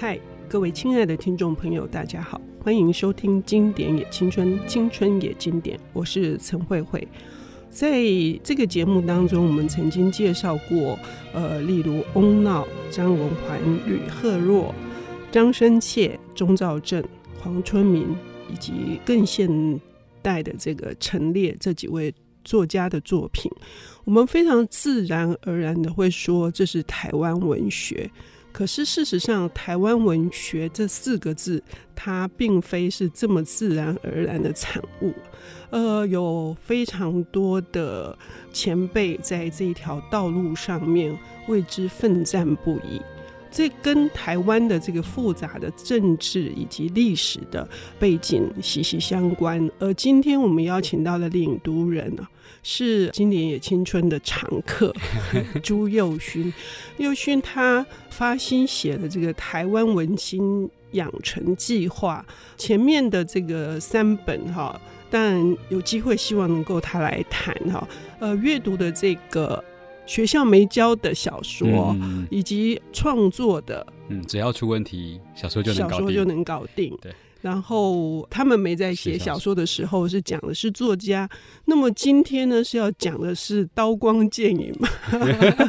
嗨，各位亲爱的听众朋友，大家好，欢迎收听《经典也青春，青春也经典》，我是陈慧慧。在这个节目当中，我们曾经介绍过，呃，例如翁闹、张文环、吕赫若、张深切、钟兆正、黄春明，以及更现代的这个陈列这几位作家的作品，我们非常自然而然的会说这是台湾文学。可是事实上，台湾文学这四个字，它并非是这么自然而然的产物。呃，有非常多的前辈在这条道路上面为之奋战不已。这跟台湾的这个复杂的政治以及历史的背景息息相关。而今天我们邀请到的领读人呢，是《今年也青春》的常客 朱宥勋。宥勋他发心写的这个《台湾文青养成计划》，前面的这个三本哈，当然有机会希望能够他来谈哈。呃，阅读的这个学校没教的小说，嗯、以及创作的，嗯，只要出问题，小说就能搞定。小说就能搞定。对。然后他们没在写小说的时候是讲的是作家，那么今天呢是要讲的是刀光剑影嘛？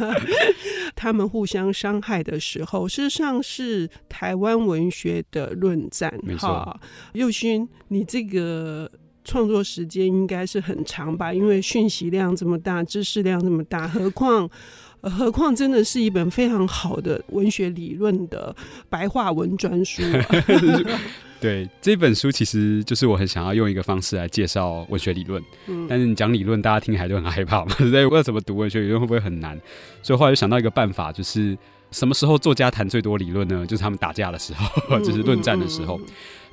他们互相伤害的时候，事实上是台湾文学的论战。没错，佑勋，你这个创作时间应该是很长吧？因为讯息量这么大，知识量这么大，何况何况真的是一本非常好的文学理论的白话文专书。对，这本书，其实就是我很想要用一个方式来介绍文学理论。嗯，但是你讲理论，大家听起来就很害怕嘛。对，我要怎么读文学理论会不会很难？所以后来就想到一个办法，就是什么时候作家谈最多理论呢？就是他们打架的时候，就是论战的时候。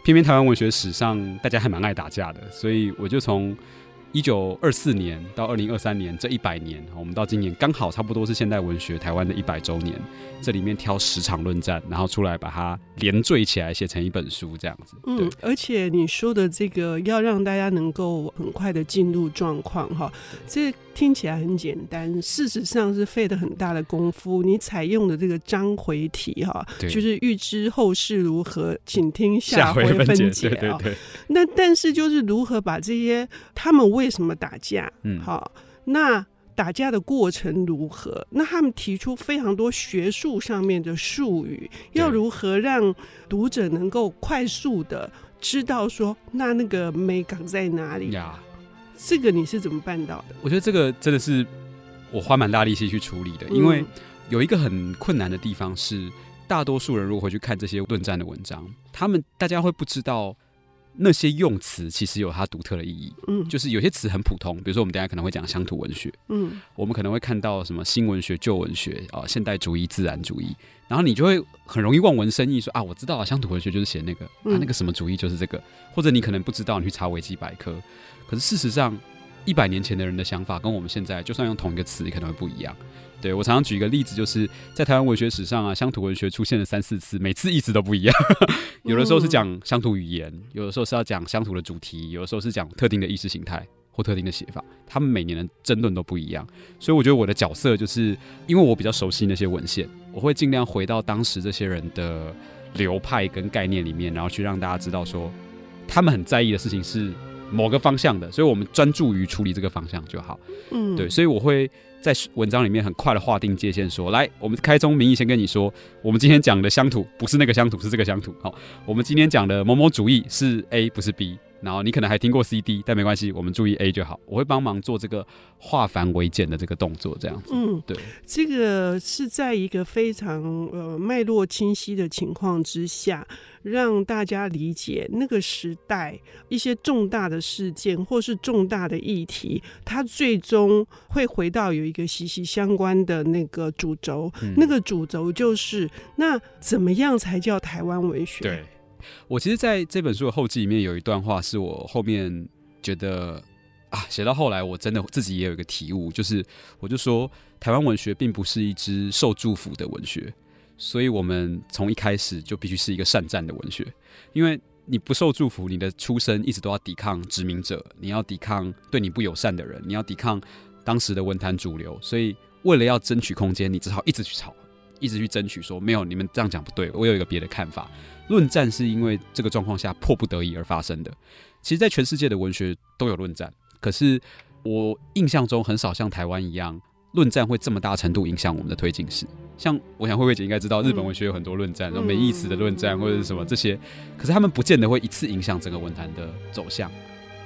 偏偏台湾文学史上大家还蛮爱打架的，所以我就从。一九二四年到二零二三年这一百年，我们到今年刚好差不多是现代文学台湾的一百周年。这里面挑十场论战，然后出来把它连缀起来，写成一本书这样子。嗯，而且你说的这个要让大家能够很快的进入状况哈，这听起来很简单，事实上是费了很大的功夫。你采用的这个章回体哈，就是预知后事如何，请听下回分解啊。那但是就是如何把这些他们为为什么打架？嗯，好，那打架的过程如何？那他们提出非常多学术上面的术语，要如何让读者能够快速的知道说，那那个美港在哪里呀？这个你是怎么办到的？我觉得这个真的是我花蛮大力气去处理的，因为有一个很困难的地方是，大多数人如果回去看这些论战的文章，他们大家会不知道。那些用词其实有它独特的意义，嗯，就是有些词很普通，比如说我们等下可能会讲乡土文学，嗯，我们可能会看到什么新文学、旧文学啊、呃，现代主义、自然主义，然后你就会很容易望文生义，说啊，我知道啊，乡土文学就是写那个，啊，那个什么主义就是这个，或者你可能不知道，你去查维基百科，可是事实上，一百年前的人的想法跟我们现在，就算用同一个词，也可能会不一样。对，我常常举一个例子，就是在台湾文学史上啊，乡土文学出现了三四次，每次意思都不一样。有的时候是讲乡土语言，有的时候是要讲乡土的主题，有的时候是讲特定的意识形态或特定的写法。他们每年的争论都不一样，所以我觉得我的角色就是，因为我比较熟悉那些文献，我会尽量回到当时这些人的流派跟概念里面，然后去让大家知道说，他们很在意的事情是某个方向的，所以我们专注于处理这个方向就好。嗯，对，所以我会。在文章里面很快的划定界限，说：“来，我们开宗明义先跟你说，我们今天讲的乡土不是那个乡土，是这个乡土。好，我们今天讲的某某主义是 A，不是 B。然后你可能还听过 C、D，但没关系，我们注意 A 就好。我会帮忙做这个化繁为简的这个动作，这样子。嗯，对，这个是在一个非常呃脉络清晰的情况之下。”让大家理解那个时代一些重大的事件或是重大的议题，它最终会回到有一个息息相关的那个主轴。嗯、那个主轴就是那怎么样才叫台湾文学？对，我其实在这本书的后记里面有一段话，是我后面觉得啊，写到后来我真的自己也有一个体悟，就是我就说台湾文学并不是一支受祝福的文学。所以，我们从一开始就必须是一个善战的文学，因为你不受祝福，你的出身一直都要抵抗殖民者，你要抵抗对你不友善的人，你要抵抗当时的文坛主流。所以，为了要争取空间，你只好一直去吵，一直去争取说没有，你们这样讲不对，我有一个别的看法。论战是因为这个状况下迫不得已而发生的。其实，在全世界的文学都有论战，可是我印象中很少像台湾一样，论战会这么大程度影响我们的推进史。像我想慧慧姐应该知道，日本文学有很多论战，然后没意思的论战或者是什么这些，可是他们不见得会一次影响整个文坛的走向。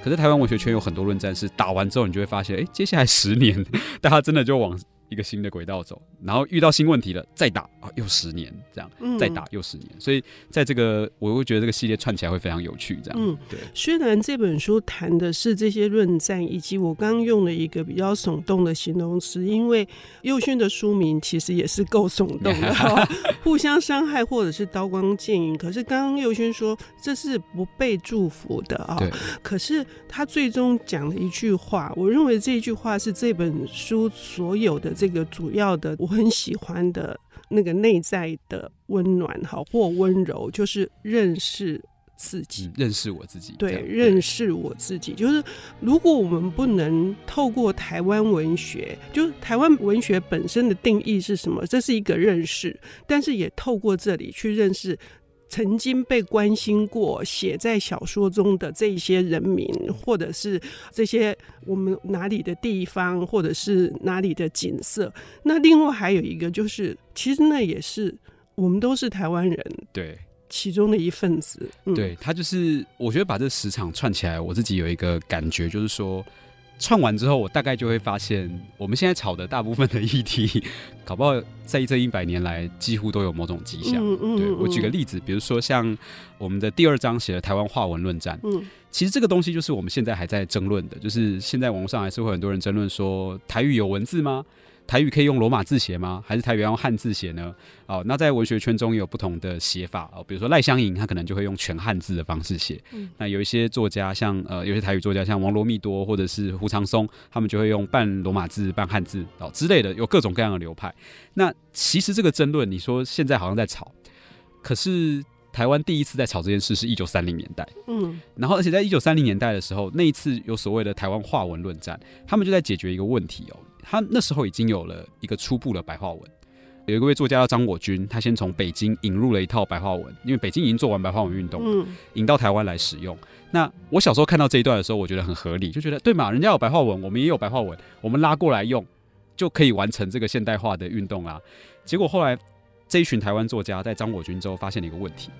可是台湾文学圈有很多论战是打完之后，你就会发现，哎，接下来十年 大家真的就往。一个新的轨道走，然后遇到新问题了，再打啊，又十年这样，嗯、再打又十年，所以在这个我会觉得这个系列串起来会非常有趣，这样。嗯，对。虽然这本书谈的是这些论战，以及我刚刚用了一个比较耸动的形容词，因为佑勋的书名其实也是够耸动的，互相伤害或者是刀光剑影。可是刚刚佑勋说这是不被祝福的啊，对。可是他最终讲了一句话，我认为这句话是这本书所有的。这个主要的我很喜欢的那个内在的温暖好，或温柔，就是认识自己，嗯、认识我自己。对，认识我自己，就是如果我们不能透过台湾文学，就是台湾文学本身的定义是什么？这是一个认识，但是也透过这里去认识。曾经被关心过、写在小说中的这些人民，或者是这些我们哪里的地方，或者是哪里的景色。那另外还有一个，就是其实那也是我们都是台湾人，对其中的一份子。嗯、对他就是，我觉得把这十场串起来，我自己有一个感觉，就是说。串完之后，我大概就会发现，我们现在吵的大部分的议题，搞不好在这一百年来几乎都有某种迹象。嗯嗯嗯、对，我举个例子，比如说像我们的第二章写的台湾话文论战，嗯，其实这个东西就是我们现在还在争论的，就是现在网络上还是会很多人争论说，台语有文字吗？台语可以用罗马字写吗？还是台语要用汉字写呢？哦，那在文学圈中也有不同的写法哦。比如说赖香吟，他可能就会用全汉字的方式写。嗯、那有一些作家像，像呃，有些台语作家，像王罗密多或者是胡长松，他们就会用半罗马字、半汉字哦之类的，有各种各样的流派。那其实这个争论，你说现在好像在吵，可是台湾第一次在吵这件事是一九三零年代。嗯，然后而且在一九三零年代的时候，那一次有所谓的台湾话文论战，他们就在解决一个问题哦。他那时候已经有了一个初步的白话文，有一位作家叫张我军，他先从北京引入了一套白话文，因为北京已经做完白话文运动了，引到台湾来使用。那我小时候看到这一段的时候，我觉得很合理，就觉得对嘛，人家有白话文，我们也有白话文，我们拉过来用，就可以完成这个现代化的运动啊。结果后来这一群台湾作家在张我军之后发现了一个问题：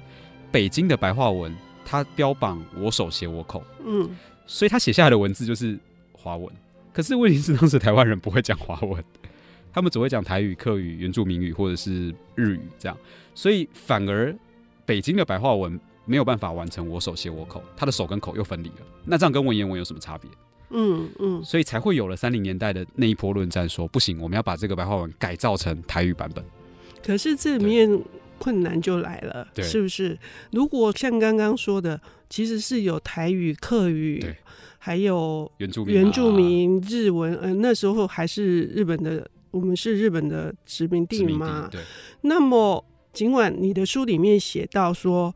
北京的白话文，它标榜我手写我口，嗯，所以他写下来的文字就是华文。可是问题是，当时台湾人不会讲华文，他们只会讲台语、客语、原住民语或者是日语这样，所以反而北京的白话文没有办法完成我手写我口，他的手跟口又分离了。那这样跟文言文有什么差别？嗯嗯，所以才会有了三零年代的那一波论战，说不行，我们要把这个白话文改造成台语版本。可是这里面困难就来了，对是不是？如果像刚刚说的，其实是有台语、客语。还有原住民、原住民日文，嗯、呃，那时候还是日本的，我们是日本的殖民地嘛。对。那么，尽管你的书里面写到说，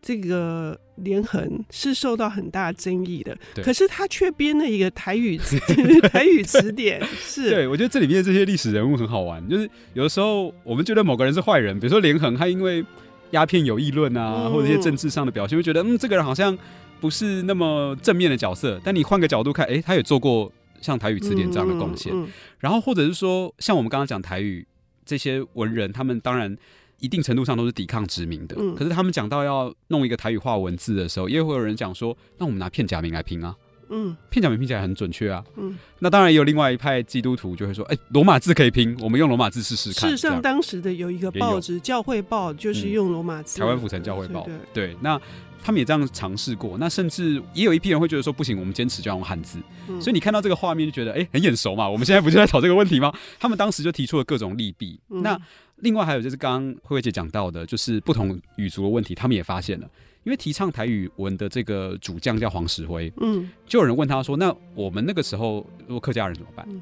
这个连横是受到很大争议的，对可是他却编了一个台语 台语词典。是。对，我觉得这里面这些历史人物很好玩，就是有的时候我们觉得某个人是坏人，比如说连横，他因为鸦片有议论啊，嗯、或者一些政治上的表现，会觉得嗯，这个人好像。不是那么正面的角色，但你换个角度看，哎、欸，他也做过像台语词典这样的贡献。嗯嗯嗯、然后或者是说，像我们刚刚讲台语这些文人，他们当然一定程度上都是抵抗殖民的。嗯、可是他们讲到要弄一个台语化文字的时候，也会有人讲说，那我们拿片假名来拼啊。嗯，片假名拼起来很准确啊。嗯，那当然也有另外一派基督徒就会说，哎、欸，罗马字可以拼，我们用罗马字试试看。事实上，当时的有一个报纸《教会报》就是用罗马字，嗯，台湾府城教会报。对，那。他们也这样尝试过，那甚至也有一批人会觉得说不行，我们坚持就要用汉字。嗯、所以你看到这个画面就觉得，哎、欸，很眼熟嘛。我们现在不就在吵这个问题吗？他们当时就提出了各种利弊。嗯、那另外还有就是刚刚慧慧姐讲到的，就是不同语族的问题，他们也发现了。因为提倡台语文的这个主将叫黄石辉，嗯，就有人问他说，那我们那个时候如果客家人怎么办？嗯、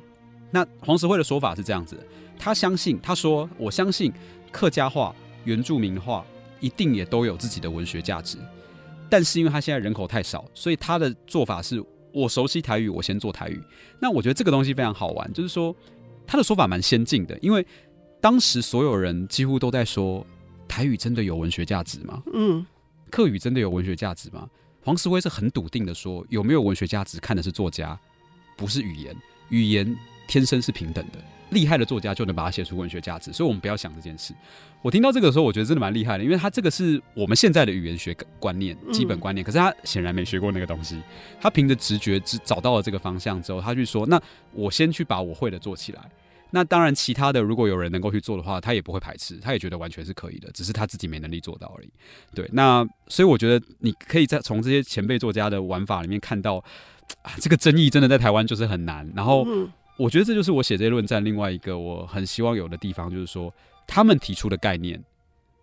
那黄石辉的说法是这样子的，他相信，他说，我相信客家话、原住民话一定也都有自己的文学价值。但是因为他现在人口太少，所以他的做法是我熟悉台语，我先做台语。那我觉得这个东西非常好玩，就是说他的说法蛮先进的，因为当时所有人几乎都在说，台语真的有文学价值吗？嗯，客语真的有文学价值吗？黄石辉是很笃定的说，有没有文学价值，看的是作家，不是语言。语言天生是平等的，厉害的作家就能把它写出文学价值，所以我们不要想这件事。我听到这个的时候，我觉得真的蛮厉害的，因为他这个是我们现在的语言学观念、基本观念，可是他显然没学过那个东西，他凭着直觉只找到了这个方向之后，他去说，那我先去把我会的做起来。那当然，其他的如果有人能够去做的话，他也不会排斥，他也觉得完全是可以的，只是他自己没能力做到而已。对，那所以我觉得你可以在从这些前辈作家的玩法里面看到，啊，这个争议真的在台湾就是很难。然后，我觉得这就是我写这些论战另外一个我很希望有的地方，就是说他们提出的概念，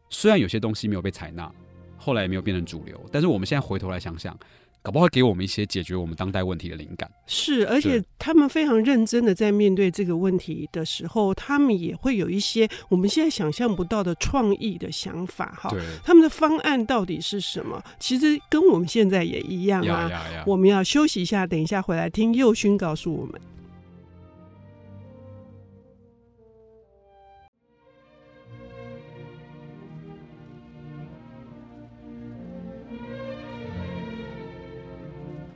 虽然有些东西没有被采纳，后来也没有变成主流，但是我们现在回头来想想。搞不好给我们一些解决我们当代问题的灵感。是，而且他们非常认真的在面对这个问题的时候，他们也会有一些我们现在想象不到的创意的想法。哈，他们的方案到底是什么？其实跟我们现在也一样啊。我们要休息一下，等一下回来听佑勋告诉我们。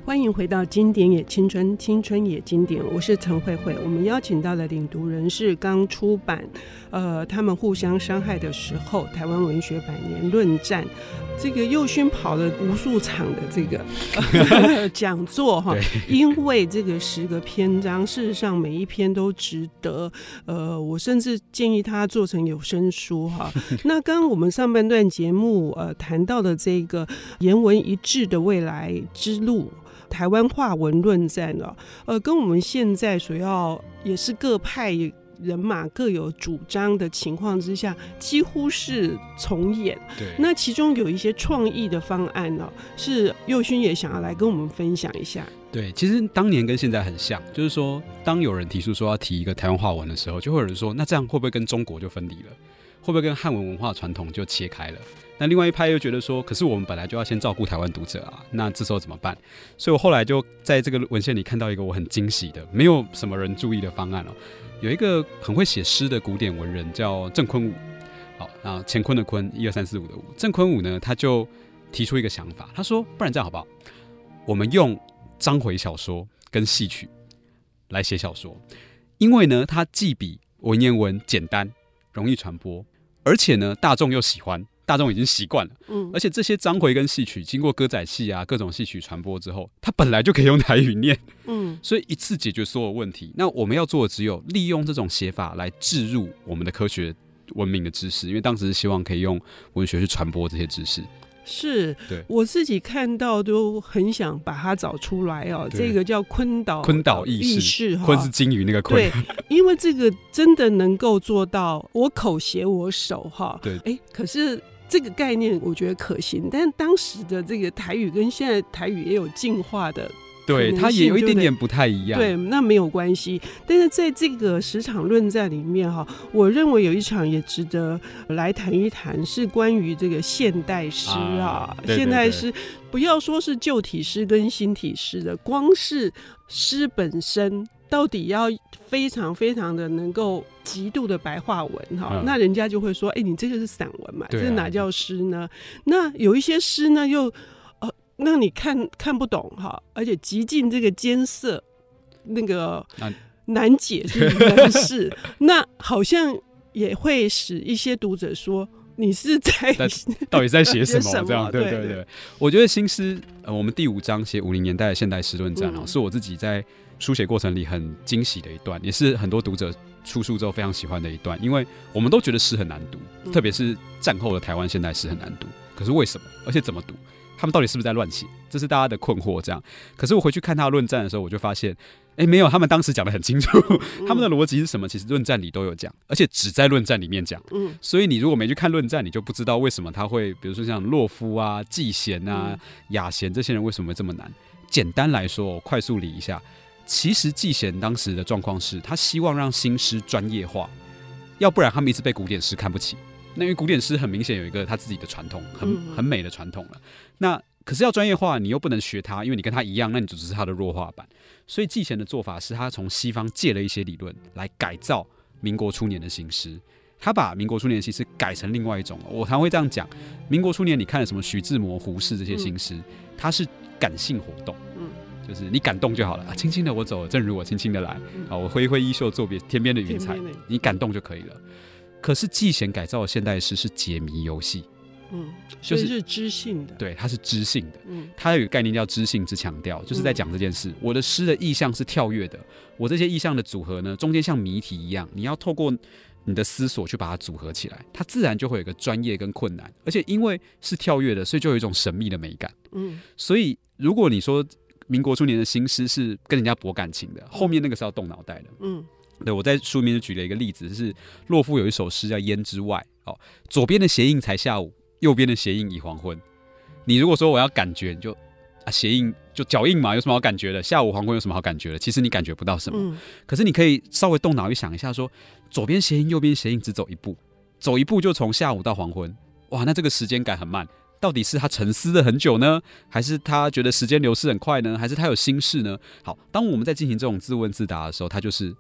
欢迎回到《经典也青春，青春也经典》，我是陈慧慧。我们邀请到的领读人是刚出版，呃，他们互相伤害的时候，台湾文学百年论战。这个佑勋跑了无数场的这个 讲座哈，因为这个十个篇章，事实上每一篇都值得。呃，我甚至建议他做成有声书哈。那刚刚我们上半段节目呃谈到的这个言文一致的未来之路。台湾话文论战哦，呃，跟我们现在所要也是各派人马各有主张的情况之下，几乎是重演。对，那其中有一些创意的方案呢，是佑勋也想要来跟我们分享一下。对，其实当年跟现在很像，就是说，当有人提出说要提一个台湾话文的时候，就会有人说，那这样会不会跟中国就分离了？会不会跟汉文文化传统就切开了？那另外一派又觉得说，可是我们本来就要先照顾台湾读者啊，那这时候怎么办？所以我后来就在这个文献里看到一个我很惊喜的，没有什么人注意的方案哦。有一个很会写诗的古典文人叫郑坤武，好，那乾坤的坤，一二三四五的五，郑坤武呢，他就提出一个想法，他说，不然这样好不好？我们用章回小说跟戏曲来写小说，因为呢，它既比文言文简单，容易传播，而且呢，大众又喜欢。大众已经习惯了，嗯，而且这些章回跟戏曲经过歌仔戏啊各种戏曲传播之后，它本来就可以用台语念，嗯，所以一次解决所有问题。那我们要做的只有利用这种写法来置入我们的科学文明的知识，因为当时是希望可以用文学去传播这些知识。是，对，我自己看到都很想把它找出来哦。这个叫坤岛，坤岛意识，坤是金鱼那个坤。对，因为这个真的能够做到我口写我手哈。对，哎，可是。这个概念我觉得可行，但当时的这个台语跟现在台语也有进化的，对，它也有一点点不太一样。对，那没有关系。但是在这个十场论战里面哈，我认为有一场也值得来谈一谈，是关于这个现代诗啊，啊对对对，现代诗不要说是旧体诗跟新体诗的，光是诗本身。到底要非常非常的能够极度的白话文哈、嗯，那人家就会说，哎、欸，你这个是散文嘛，啊、这是哪叫诗呢？那有一些诗呢，又呃让你看看不懂哈，而且极尽这个艰涩，那个难。解是难事，那好像也会使一些读者说，你是在到底在写什么？这样对对对，我觉得新诗，呃，我们第五章写五零年代的现代诗论战啊、嗯，是我自己在。书写过程里很惊喜的一段，也是很多读者出书之后非常喜欢的一段，因为我们都觉得诗很难读，特别是战后的台湾现代诗很难读。可是为什么？而且怎么读？他们到底是不是在乱写？这是大家的困惑。这样，可是我回去看他论战的时候，我就发现，哎，没有，他们当时讲得很清楚，他们的逻辑是什么？其实论战里都有讲，而且只在论战里面讲。嗯，所以你如果没去看论战，你就不知道为什么他会，比如说像洛夫啊、季贤啊、雅贤这些人为什么会这么难。简单来说，我快速理一下。其实季贤当时的状况是他希望让新诗专业化，要不然他们一直被古典诗看不起。那因为古典诗很明显有一个他自己的传统，很很美的传统了。那可是要专业化，你又不能学他，因为你跟他一样，那你就只是他的弱化版。所以季贤的做法是他从西方借了一些理论来改造民国初年的新诗。他把民国初年的新诗改成另外一种。我常会这样讲：民国初年你看了什么徐志摩、胡适这些新诗，它是感性活动，嗯，就是你感动就好了啊。轻轻的我走了，正如我轻轻的来啊，我挥挥衣袖，作别天边的云彩，你感动就可以了。可是季贤改造的现代诗是解谜游戏。嗯，就是是知性的，对，它是知性的。嗯，它有一个概念叫知性之强调，就是在讲这件事。嗯、我的诗的意象是跳跃的，我这些意象的组合呢，中间像谜题一样，你要透过你的思索去把它组合起来，它自然就会有一个专业跟困难。而且因为是跳跃的，所以就有一种神秘的美感。嗯，所以如果你说民国初年的新诗是跟人家博感情的，后面那个是要动脑袋的。嗯，对，我在书里面就举了一个例子，是洛夫有一首诗叫《胭脂外》哦，左边的鞋印才下午。右边的鞋印已黄昏，你如果说我要感觉，你就啊鞋印就脚印嘛，有什么好感觉的？下午黄昏有什么好感觉的？其实你感觉不到什么，嗯、可是你可以稍微动脑一想一下说，说左边鞋印，右边鞋印只走一步，走一步就从下午到黄昏，哇，那这个时间感很慢，到底是他沉思了很久呢，还是他觉得时间流逝很快呢，还是他有心事呢？好，当我们在进行这种自问自答的时候，他就是。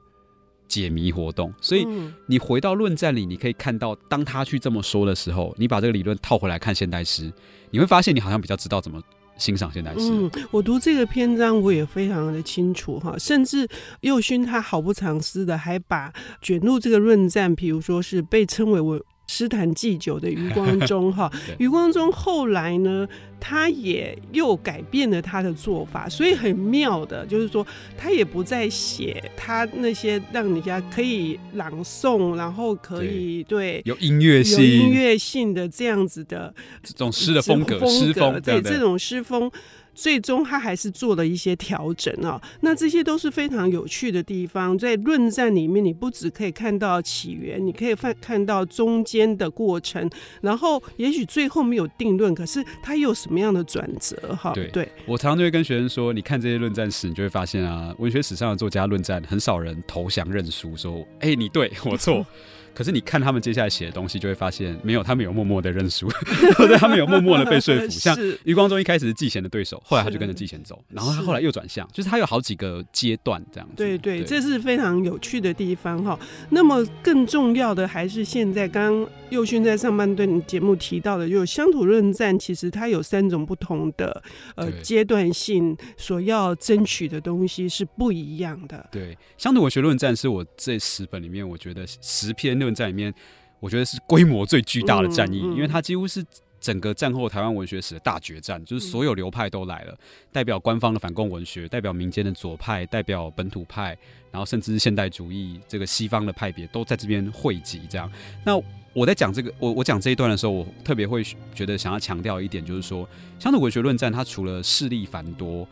解谜活动，所以你回到论战里，你可以看到，当他去这么说的时候，你把这个理论套回来看现代诗，你会发现你好像比较知道怎么欣赏现代诗。嗯，我读这个篇章我也非常的清楚哈，甚至右勋他毫不藏私的还把卷入这个论战，比如说是被称为我。诗坛祭酒的余光中哈，余光中后来呢，他也又改变了他的做法，所以很妙的，就是说他也不再写他那些让人家可以朗诵，然后可以对，对有音乐性、有音乐性的这样子的这种诗的风格、诗风，对这种诗风。最终他还是做了一些调整啊，那这些都是非常有趣的地方。在论战里面，你不只可以看到起源，你可以看看到中间的过程，然后也许最后没有定论，可是它有什么样的转折？哈，对，对我常常就会跟学生说，你看这些论战史，你就会发现啊，文学史上的作家论战，很少人投降认输，说，哎，你对我错。可是你看他们接下来写的东西，就会发现没有，他们有默默的认输，或者他们有默默的被说服。像余光中一开始是季贤的对手，后来他就跟着季贤走，然后他后来又转向，就是他有好几个阶段这样子。对对，对，这是非常有趣的地方哈。那么更重要的还是现在刚刚右勋在上半段节目提到的，就是乡土论战，其实它有三种不同的呃阶段性所要争取的东西是不一样的。对，乡土文学论战是我这十本里面我觉得十篇。论战里面，我觉得是规模最巨大的战役，因为它几乎是整个战后台湾文学史的大决战，就是所有流派都来了，代表官方的反共文学，代表民间的左派，代表本土派，然后甚至是现代主义这个西方的派别都在这边汇集。这样，那我在讲这个，我我讲这一段的时候，我特别会觉得想要强调一点，就是说，乡土文学论战它除了势力繁多，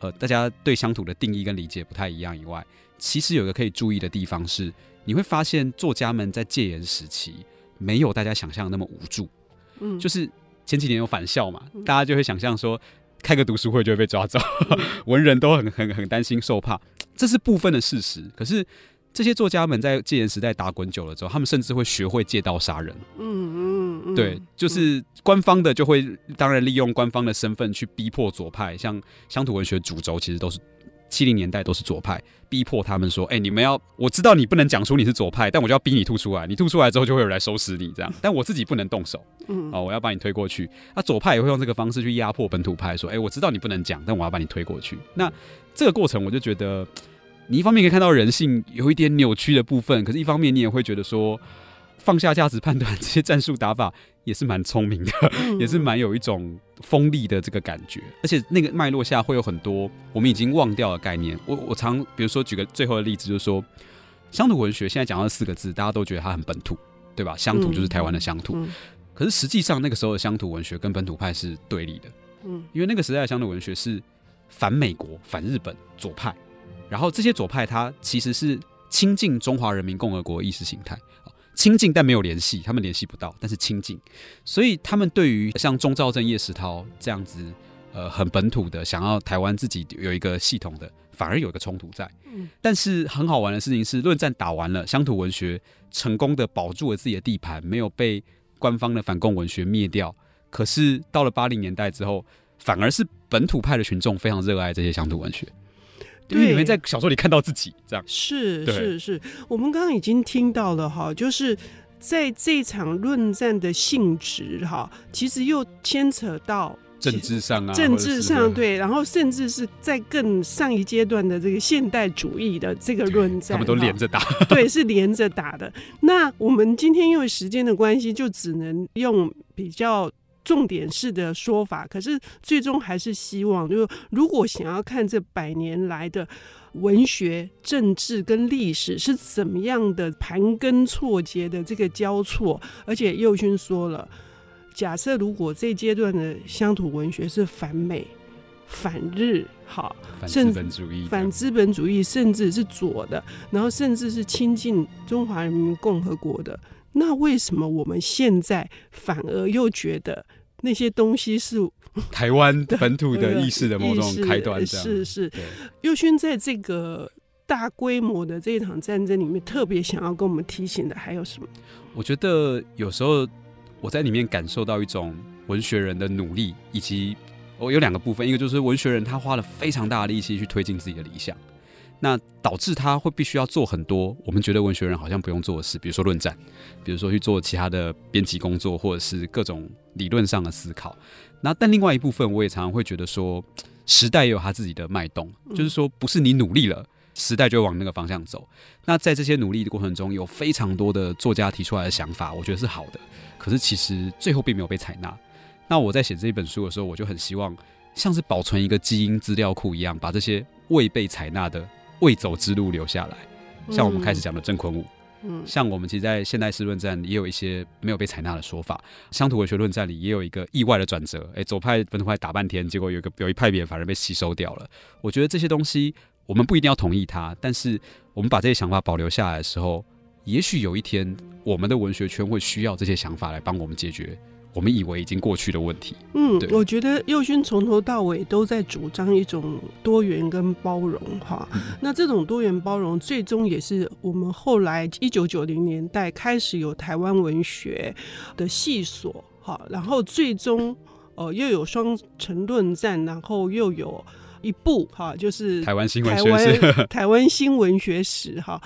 呃，大家对乡土的定义跟理解不太一样以外，其实有一个可以注意的地方是。你会发现，作家们在戒严时期没有大家想象那么无助。嗯，就是前几年有返校嘛，大家就会想象说，开个读书会就会被抓走，文人都很很很担心受怕，这是部分的事实。可是这些作家们在戒严时代打滚久了之后，他们甚至会学会借刀杀人。嗯嗯，对，就是官方的就会当然利用官方的身份去逼迫左派，像乡土文学主轴其实都是。七零年代都是左派，逼迫他们说：“哎、欸，你们要我知道你不能讲出你是左派，但我就要逼你吐出来。你吐出来之后，就会有人来收拾你这样。但我自己不能动手，嗯，哦，我要把你推过去。那、啊、左派也会用这个方式去压迫本土派，说：哎、欸，我知道你不能讲，但我要把你推过去。那这个过程，我就觉得，你一方面可以看到人性有一点扭曲的部分，可是一方面你也会觉得说。”放下价值判断，这些战术打法也是蛮聪明的，嗯、也是蛮有一种锋利的这个感觉。而且那个脉络下会有很多我们已经忘掉的概念。我我常比如说举个最后的例子，就是说乡土文学现在讲到四个字，大家都觉得它很本土，对吧？乡土就是台湾的乡土。嗯嗯、可是实际上那个时候的乡土文学跟本土派是对立的。嗯，因为那个时代的乡土文学是反美国、反日本左派，然后这些左派它其实是亲近中华人民共和国意识形态。亲近但没有联系，他们联系不到，但是亲近，所以他们对于像钟兆正、叶石涛这样子，呃，很本土的，想要台湾自己有一个系统的，反而有一个冲突在。嗯，但是很好玩的事情是，论战打完了，乡土文学成功的保住了自己的地盘，没有被官方的反共文学灭掉。可是到了八零年代之后，反而是本土派的群众非常热爱这些乡土文学。因为你们在小说里看到自己这样，是是是，我们刚刚已经听到了哈，就是在这场论战的性质哈，其实又牵扯到政治上啊，政治上对，然后甚至是在更上一阶段的这个现代主义的这个论战，他们都连着打，对，是连着打的。那我们今天因为时间的关系，就只能用比较重点式的说法，可是最终还是希望，就是如果想要看这百年来的。文学、政治跟历史是怎么样的盘根错节的这个交错？而且右勋说了，假设如果这阶段的乡土文学是反美、反日，好，反资本主义、反资本主义，甚至是左的，然后甚至是亲近中华人民共和国的，那为什么我们现在反而又觉得那些东西是？台湾本土的 意识的某种开端，是是。右勋在这个大规模的这一场战争里面，特别想要跟我们提醒的还有什么？我觉得有时候我在里面感受到一种文学人的努力，以及我有两个部分，一个就是文学人他花了非常大的力气去推进自己的理想。那导致他会必须要做很多我们觉得文学人好像不用做的事，比如说论战，比如说去做其他的编辑工作，或者是各种理论上的思考。那但另外一部分，我也常常会觉得说，时代也有他自己的脉动，就是说不是你努力了，时代就会往那个方向走。那在这些努力的过程中，有非常多的作家提出来的想法，我觉得是好的，可是其实最后并没有被采纳。那我在写这一本书的时候，我就很希望像是保存一个基因资料库一样，把这些未被采纳的。未走之路留下来，像我们开始讲的郑坤武，嗯，像我们其实，在现代诗论战也有一些没有被采纳的说法，乡土文学论战里也有一个意外的转折，哎，左派本土派打半天，结果有一个有一派别反而被吸收掉了。我觉得这些东西我们不一定要同意它，但是我们把这些想法保留下来的时候，也许有一天我们的文学圈会需要这些想法来帮我们解决。我们以为已经过去的问题。嗯，我觉得右勋从头到尾都在主张一种多元跟包容哈。嗯、那这种多元包容，最终也是我们后来一九九零年代开始有台湾文学的系所哈，然后最终呃又有双城论战，然后又有一部哈，就是台湾新闻学史，台湾新文学史哈。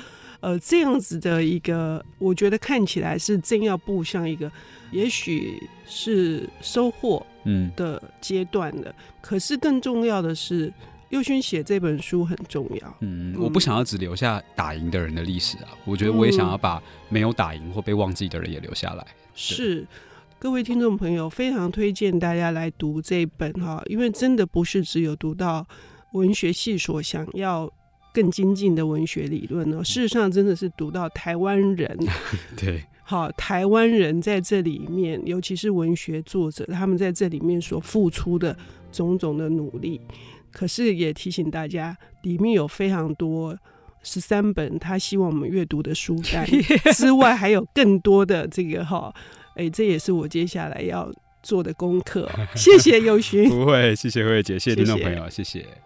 呃，这样子的一个，我觉得看起来是正要步向一个，也许是收获嗯的阶段的。嗯、可是更重要的是，右勋写这本书很重要。嗯，我不想要只留下打赢的人的历史啊，我觉得我也想要把没有打赢或被忘记的人也留下来。嗯、是，各位听众朋友，非常推荐大家来读这一本哈，因为真的不是只有读到文学系所想要。更精进的文学理论呢？事实上，真的是读到台湾人，对，好，台湾人在这里面，尤其是文学作者，他们在这里面所付出的种种的努力。可是也提醒大家，里面有非常多十三本他希望我们阅读的书 单之外，还有更多的这个哈，哎、欸，这也是我接下来要做的功课。谢谢 右寻，不会，谢谢慧慧姐，谢谢听众朋友，谢谢。谢谢